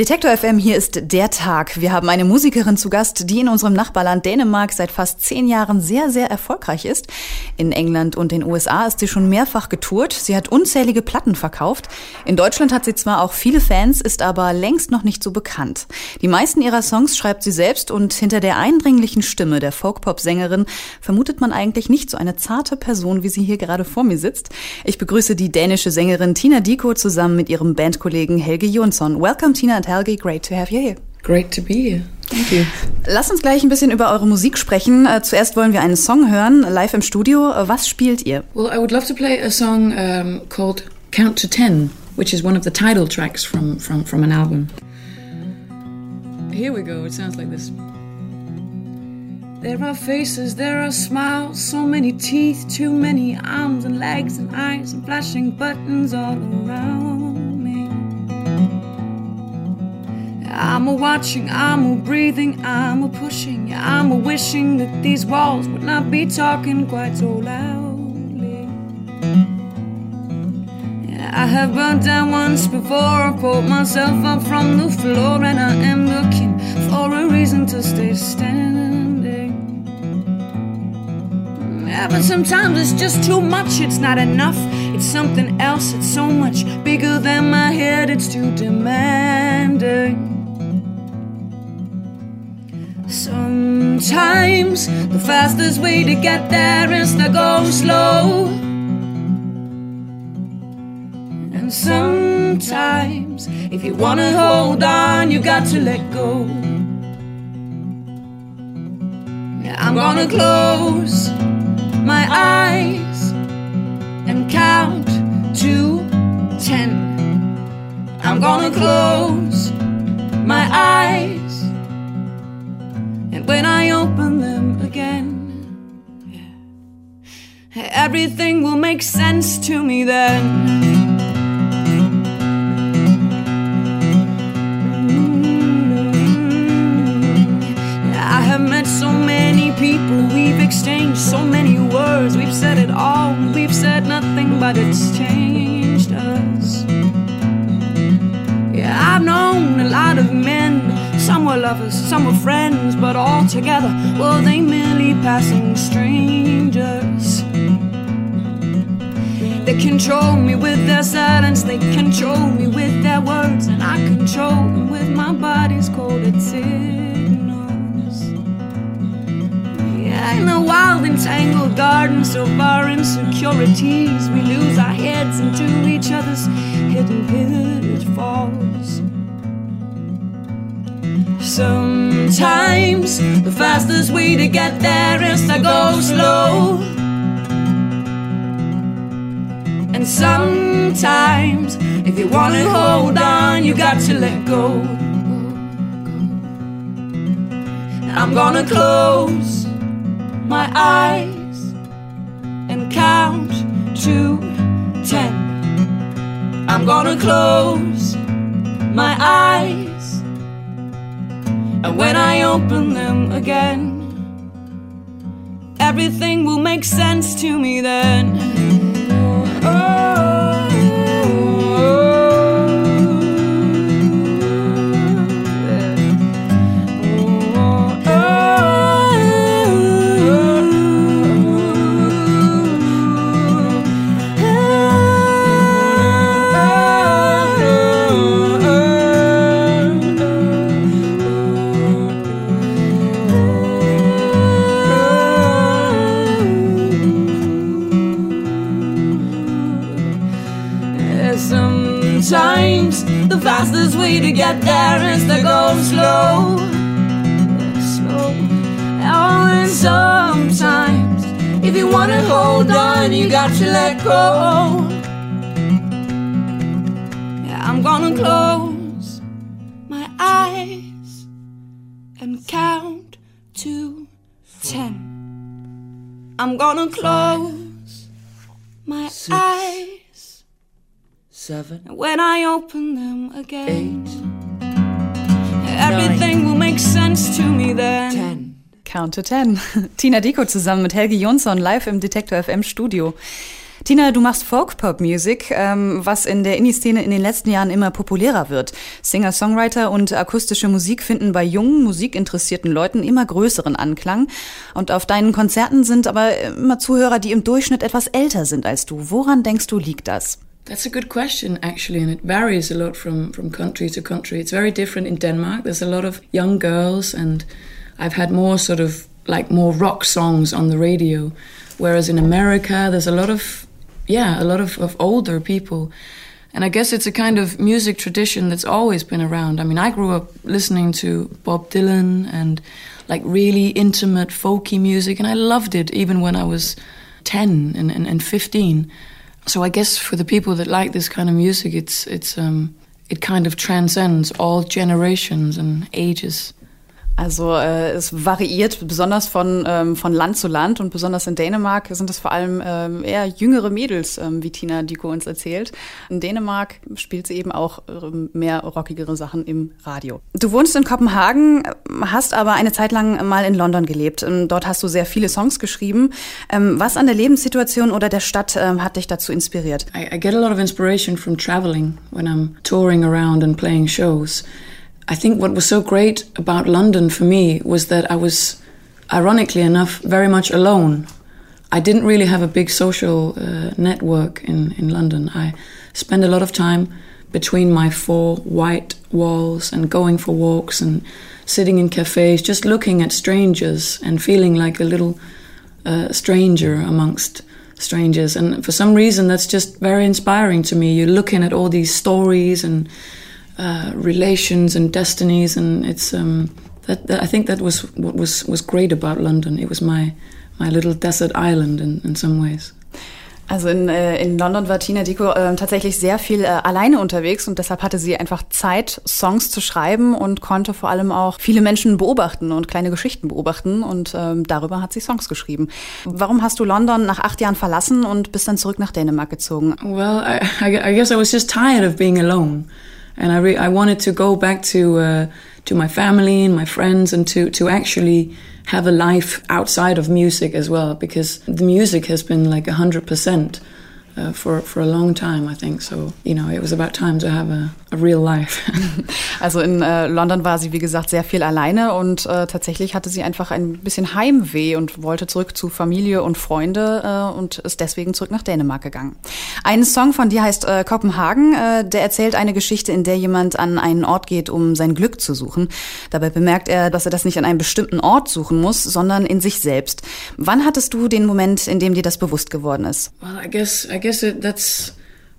Detektor FM, hier ist der Tag. Wir haben eine Musikerin zu Gast, die in unserem Nachbarland Dänemark seit fast zehn Jahren sehr, sehr erfolgreich ist. In England und den USA ist sie schon mehrfach getourt. Sie hat unzählige Platten verkauft. In Deutschland hat sie zwar auch viele Fans, ist aber längst noch nicht so bekannt. Die meisten ihrer Songs schreibt sie selbst und hinter der eindringlichen Stimme der Folk-Pop-Sängerin vermutet man eigentlich nicht so eine zarte Person, wie sie hier gerade vor mir sitzt. Ich begrüße die dänische Sängerin Tina Diko zusammen mit ihrem Bandkollegen Helge Jonsson. Welcome, Tina and Helge, great to have you here. Great to be here. Thank you. Lass uns gleich ein bisschen über eure Musik sprechen. Äh, zuerst wollen wir einen Song hören, live im Studio. Äh, was spielt ihr? Well, I would love to play a song um, called Count to Ten, which is one of the title tracks from, from, from an album. Here we go, it sounds like this. There are faces, there are smiles, so many teeth, too many arms and legs and eyes and flashing buttons all around I'm a watching, I'm a breathing, I'm a pushing, I'm a wishing that these walls would not be talking quite so loudly. Yeah, I have burnt down once before, I pulled myself up from the floor, and I am looking for a reason to stay standing. Yeah, but sometimes it's just too much, it's not enough. It's something else, it's so much bigger than my head, it's too demanding. Sometimes the fastest way to get there is to go slow. And sometimes, if you wanna hold on, you got to let go. I'm gonna close my eyes and count to ten. I'm gonna close my eyes when I open them again, everything will make sense to me then. Mm-hmm. I have met so many people, we've exchanged so many words, we've said it all, we've said nothing, but it's changed us. Lovers, some were friends, but all together, were they merely passing strangers. They control me with their silence, they control me with their words, and I control them with my body's coded signals. Yeah, in the wild, entangled gardens of our insecurities, we lose our heads into each other's hidden pitfalls. Sometimes the fastest way to get there is to go slow. And sometimes, if you wanna hold on, you got to let go. I'm gonna close my eyes and count to ten. I'm gonna close my eyes, and when I open them again, everything will make sense to me then. Way to get there is to go slow. Slow. Oh, and sometimes if you wanna hold on, you got to let go. Yeah, I'm gonna close my eyes and count to ten. I'm gonna close my eyes. Seven, And when I open them again, eight, everything will make sense to me then. ten. Count to Ten. Tina Diko zusammen mit Helge Jonsson live im Detektor FM Studio. Tina, du machst Folk-Pop-Music, ähm, was in der Indie-Szene in den letzten Jahren immer populärer wird. Singer-Songwriter und akustische Musik finden bei jungen, musikinteressierten Leuten immer größeren Anklang. Und auf deinen Konzerten sind aber immer Zuhörer, die im Durchschnitt etwas älter sind als du. Woran denkst du, liegt das? That's a good question, actually, and it varies a lot from, from country to country. It's very different in Denmark. There's a lot of young girls, and I've had more sort of like more rock songs on the radio. Whereas in America, there's a lot of yeah, a lot of, of older people. And I guess it's a kind of music tradition that's always been around. I mean, I grew up listening to Bob Dylan and like really intimate folky music, and I loved it even when I was 10 and, and, and 15. So I guess for the people that like this kind of music, it's, it's, um, it kind of transcends all generations and ages. Also äh, es variiert besonders von, ähm, von Land zu Land und besonders in Dänemark sind es vor allem ähm, eher jüngere Mädels, ähm, wie Tina Diko uns erzählt. In Dänemark spielt sie eben auch ähm, mehr rockigere Sachen im Radio. Du wohnst in Kopenhagen, hast aber eine Zeit lang mal in London gelebt. Ähm, dort hast du sehr viele Songs geschrieben. Ähm, was an der Lebenssituation oder der Stadt ähm, hat dich dazu inspiriert? I, I get a lot of inspiration from traveling when I'm touring around and playing shows. I think what was so great about London for me was that I was, ironically enough, very much alone. I didn't really have a big social uh, network in, in London. I spent a lot of time between my four white walls and going for walks and sitting in cafes, just looking at strangers and feeling like a little uh, stranger amongst strangers. And for some reason, that's just very inspiring to me. You're looking at all these stories and uh, relations and destinies, and it's um, that, that, I think that was what was was great about London. It was my my little desert island in, in some ways. Also in, äh, in London war Tina Dico äh, tatsächlich sehr viel äh, alleine unterwegs und deshalb hatte sie einfach Zeit, Songs zu schreiben und konnte vor allem auch viele Menschen beobachten und kleine Geschichten beobachten und ähm, darüber hat sie Songs geschrieben. Warum hast du London nach acht Jahren verlassen und bist dann zurück nach Dänemark gezogen? Well, I, I guess I was just tired of being alone. And I re- I wanted to go back to uh, to my family and my friends and to to actually have a life outside of music as well because the music has been like hundred percent uh, for for a long time, I think. So you know, it was about time to have a, a real life. also in äh, London war sie wie gesagt sehr viel alleine und äh, tatsächlich hatte sie einfach ein bisschen Heimweh und wollte zurück zu Familie und Freunde äh, und ist deswegen zurück nach Dänemark gegangen. Ein Song von dir heißt äh, Kopenhagen. Äh, der erzählt eine Geschichte, in der jemand an einen Ort geht, um sein Glück zu suchen. Dabei bemerkt er, dass er das nicht an einem bestimmten Ort suchen muss, sondern in sich selbst. Wann hattest du den Moment, in dem dir das bewusst geworden ist? Well, I guess I guess it, that's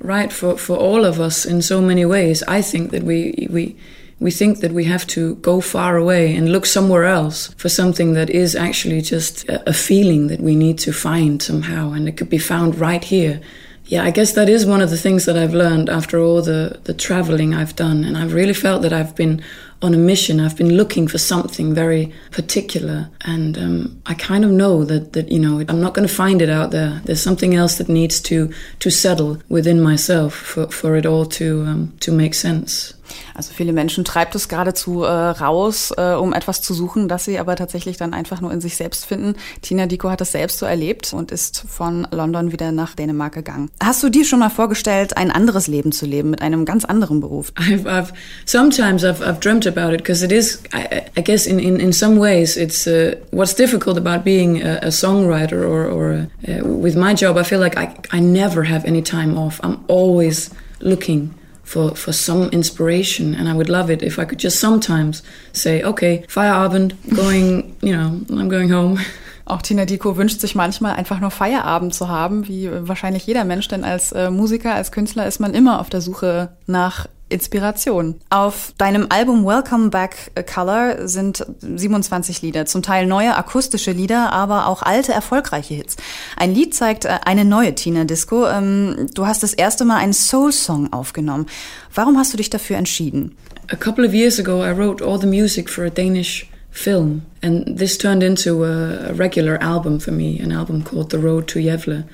right for, for all of us in so many ways. I think that we we we think that we have to go far away and look somewhere else for something that is actually just a, a feeling that we need to find somehow, and it could be found right here. Yeah, I guess that is one of the things that I've learned after all the, the traveling I've done. And I've really felt that I've been on a mission. I've been looking for something very particular, and um, I kind of know that that you know I'm not going to find it out there. There's something else that needs to to settle within myself for for it all to um, to make sense. Also viele Menschen treibt es geradezu äh, raus, äh, um etwas zu suchen, das sie aber tatsächlich dann einfach nur in sich selbst finden. Tina Dico hat das selbst so erlebt und ist von London wieder nach Dänemark gegangen. Hast du dir schon mal vorgestellt, ein anderes Leben zu leben mit einem ganz anderen Beruf? I've, I've sometimes I've, I've dreamt about it because it is, I, I, guess, in, in, in some ways, it's uh, what's difficult about being a, a songwriter or, or a, uh, with my job. I feel like I, I never have any time off. I'm always looking for, for some inspiration. And I would love it if I could just sometimes say, okay, Feierabend, going, you know, I'm going home. Auch Tina Dico wünscht sich manchmal einfach nur Feierabend zu haben, wie wahrscheinlich jeder Mensch, denn als äh, Musiker, als Künstler ist man immer auf der Suche nach Inspiration. Auf deinem Album Welcome Back Color sind 27 Lieder, zum Teil neue akustische Lieder, aber auch alte erfolgreiche Hits. Ein Lied zeigt äh, eine neue Tina Disco. Ähm, du hast das erste Mal einen Soul-Song aufgenommen. Warum hast du dich dafür entschieden? A couple of years ago I wrote all the music for a Danish film and this turned into a regular album for me, an album called The Road to Yevle.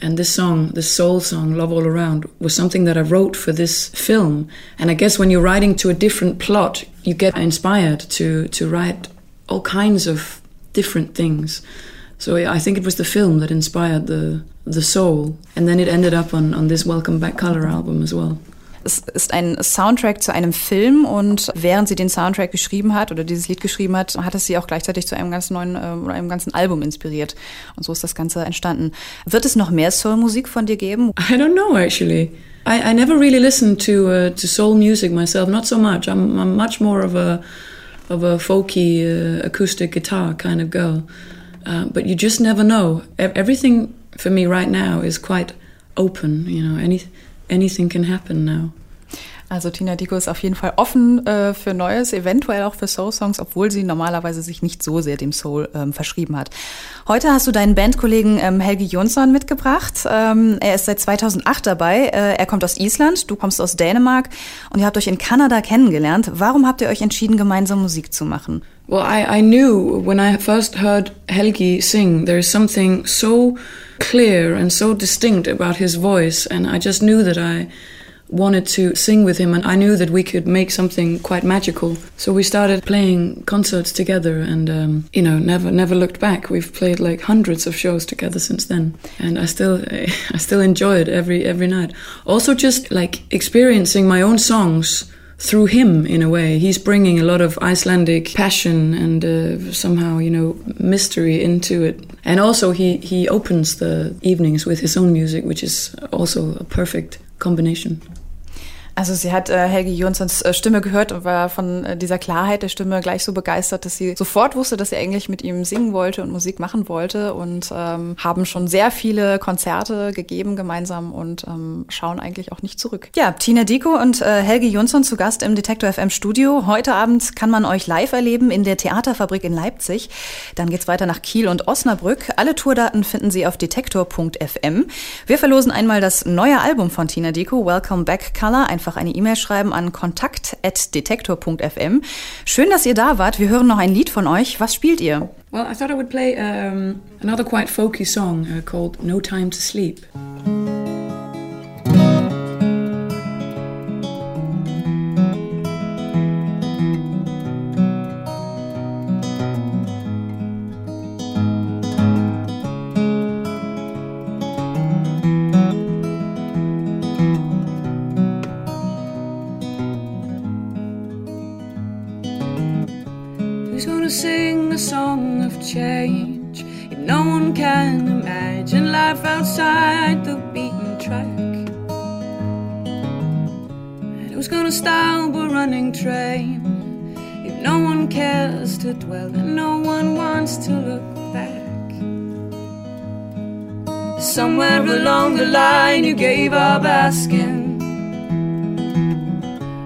And this song, this soul song, Love All Around, was something that I wrote for this film. And I guess when you're writing to a different plot, you get inspired to, to write all kinds of different things. So I think it was the film that inspired the the soul, and then it ended up on on this Welcome Back Color album as well. Es ist ein Soundtrack zu einem Film und während sie den Soundtrack geschrieben hat oder dieses Lied geschrieben hat, hat es sie auch gleichzeitig zu einem ganz neuen äh, oder einem ganzen Album inspiriert. Und so ist das Ganze entstanden. Wird es noch mehr Soul-Musik von dir geben? I don't know actually. I, I never really listened to uh, to soul music myself. Not so much. I'm, I'm much more of a of a folky uh, acoustic guitar kind of girl. Uh, but you just never know. Everything for me right now is quite open. You know, any anything can happen now. Also Tina Dico ist auf jeden Fall offen äh, für Neues, eventuell auch für Soul-Songs, obwohl sie normalerweise sich nicht so sehr dem Soul ähm, verschrieben hat. Heute hast du deinen Bandkollegen ähm, Helgi Jonsson mitgebracht. Ähm, er ist seit 2008 dabei. Äh, er kommt aus Island, du kommst aus Dänemark und ihr habt euch in Kanada kennengelernt. Warum habt ihr euch entschieden, gemeinsam Musik zu machen? Well, I, I knew when I first heard Helgi sing, there is something so clear and so distinct about his voice, and I just knew that I wanted to sing with him and I knew that we could make something quite magical. So we started playing concerts together and um, you know never never looked back. We've played like hundreds of shows together since then and I still I still enjoy it every every night. Also just like experiencing my own songs through him in a way. He's bringing a lot of Icelandic passion and uh, somehow, you know, mystery into it. And also he he opens the evenings with his own music, which is also a perfect combination. Also sie hat äh, Helgi Jonssons äh, Stimme gehört und war von äh, dieser Klarheit der Stimme gleich so begeistert, dass sie sofort wusste, dass sie eigentlich mit ihm singen wollte und Musik machen wollte und ähm, haben schon sehr viele Konzerte gegeben gemeinsam und ähm, schauen eigentlich auch nicht zurück. Ja, Tina Diko und äh, Helgi Jonsson zu Gast im Detektor FM Studio. Heute Abend kann man euch live erleben in der Theaterfabrik in Leipzig. Dann geht's weiter nach Kiel und Osnabrück. Alle Tourdaten finden Sie auf detektor.fm. Wir verlosen einmal das neue Album von Tina Diko, Welcome Back Color, ein einfach eine E-Mail schreiben an kontakt.detektor.fm. Schön, dass ihr da wart. Wir hören noch ein Lied von euch. Was spielt ihr? Well, I thought I would play um, another quite folky song uh, called No Time to Sleep. Change. If no one can imagine life outside the beaten track. And who's gonna stop a running train? If no one cares to dwell and no one wants to look back. Somewhere along the line you gave up asking.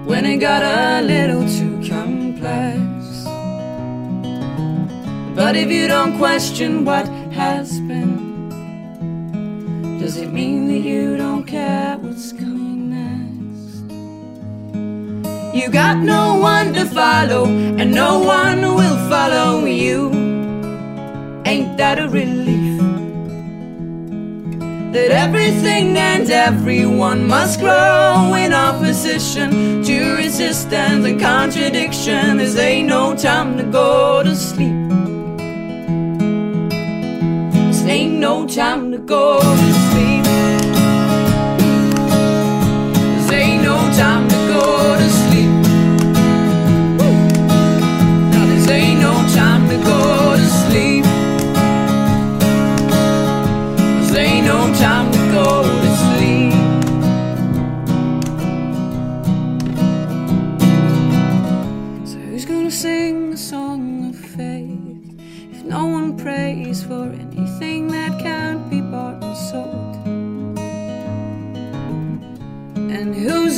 When it got a little too But if you don't question what has been, does it mean that you don't care what's coming next? You got no one to follow, and no one will follow you. Ain't that a relief? That everything and everyone must grow in opposition to resistance and contradiction. There's ain't no time to go to sleep. Time to go to sleep. This ain't no time to go to sleep. Now this ain't no time to go to sleep. This ain't no time to go to sleep. So who's gonna sing a song of faith if no one prays for anything?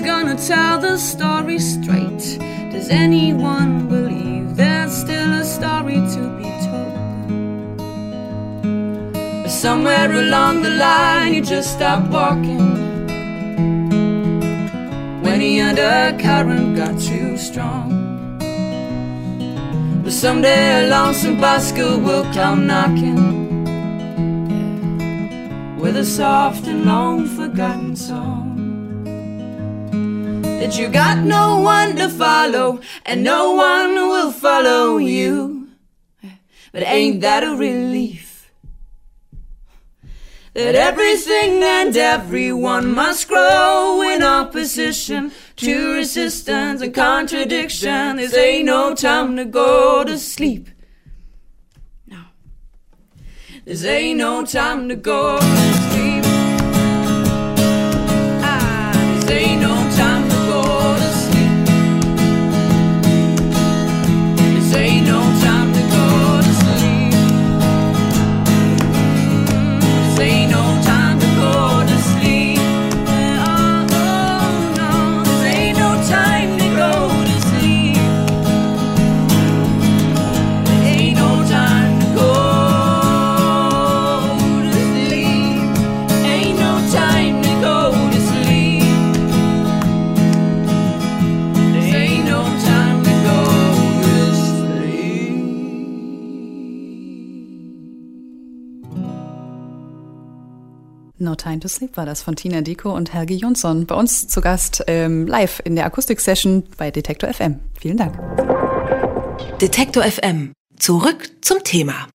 Gonna tell the story straight? Does anyone believe there's still a story to be told? Somewhere along the line, you just stopped walking. When the undercurrent got too strong. But someday a lonesome busker will come knocking with a soft and long forgotten song. That you got no one to follow, and no one will follow you. But ain't that a relief? That everything and everyone must grow in opposition to resistance and contradiction. This ain't no time to go to sleep. This ain't no time to go. Time to Sleep war das von Tina Deko und Helge Jonsson. Bei uns zu Gast ähm, live in der Akustik-Session bei Detektor FM. Vielen Dank. Detektor FM. Zurück zum Thema.